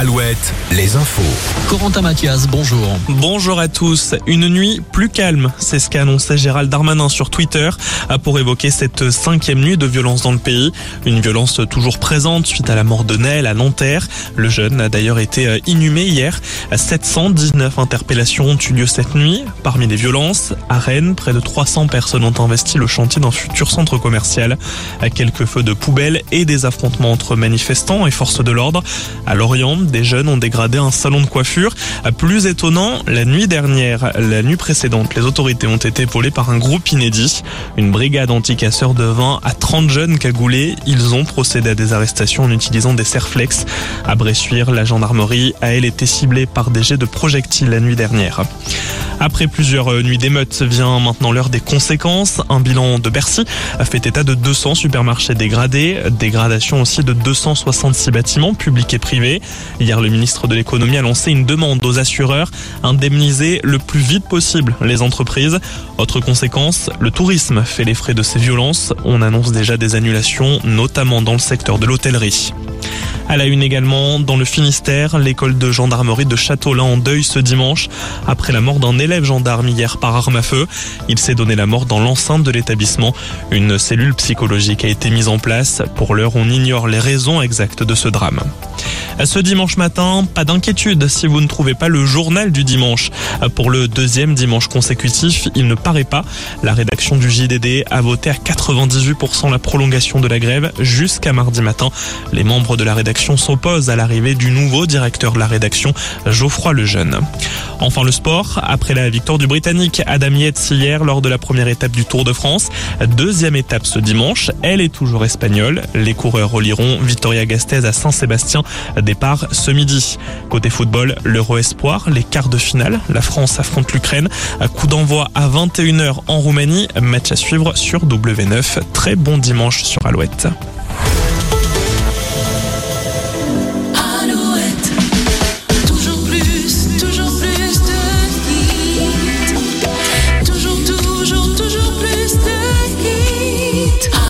Alouette, les infos. Corentin Mathias, bonjour. Bonjour à tous. Une nuit plus calme, c'est ce qu'a annoncé Gérald Darmanin sur Twitter pour évoquer cette cinquième nuit de violence dans le pays. Une violence toujours présente suite à la mort de Nel à Nanterre. Le jeune a d'ailleurs été inhumé hier. 719 interpellations ont eu lieu cette nuit. Parmi les violences, à Rennes, près de 300 personnes ont investi le chantier d'un futur centre commercial. À quelques feux de poubelle et des affrontements entre manifestants et forces de l'ordre. À Lorient, des jeunes ont dégradé un salon de coiffure. Plus étonnant, la nuit dernière, la nuit précédente, les autorités ont été volées par un groupe inédit. Une brigade anti-casseurs de vin à 30 jeunes cagoulés. Ils ont procédé à des arrestations en utilisant des serflex. À Bressuire, la gendarmerie a elle été ciblée par des jets de projectiles la nuit dernière. Après plusieurs euh, nuits d'émeutes vient maintenant l'heure des conséquences. Un bilan de Bercy a fait état de 200 supermarchés dégradés, dégradation aussi de 266 bâtiments publics et privés. Hier, le ministre de l'économie a lancé une demande aux assureurs indemniser le plus vite possible les entreprises. Autre conséquence, le tourisme fait les frais de ces violences. On annonce déjà des annulations, notamment dans le secteur de l'hôtellerie. À la une également, dans le Finistère, l'école de gendarmerie de Châteaulin en deuil ce dimanche après la mort d'un élève gendarme hier par arme à feu. Il s'est donné la mort dans l'enceinte de l'établissement. Une cellule psychologique a été mise en place. Pour l'heure, on ignore les raisons exactes de ce drame. Ce dimanche matin, pas d'inquiétude si vous ne trouvez pas le journal du dimanche. Pour le deuxième dimanche consécutif, il ne paraît pas. La rédaction du JDD a voté à 98% la prolongation de la grève jusqu'à mardi matin. Les membres de la rédaction s'opposent à l'arrivée du nouveau directeur de la rédaction, Geoffroy Lejeune. Enfin le sport, après la victoire du Britannique Adam Yates hier lors de la première étape du Tour de France. Deuxième étape ce dimanche, elle est toujours espagnole. Les coureurs relieront Victoria Gastez à Saint-Sébastien départ ce midi. Côté football, l'Euro Espoir, les quarts de finale. La France affronte l'Ukraine. Coup d'envoi à 21h en Roumanie. Match à suivre sur W9. Très bon dimanche sur Alouette.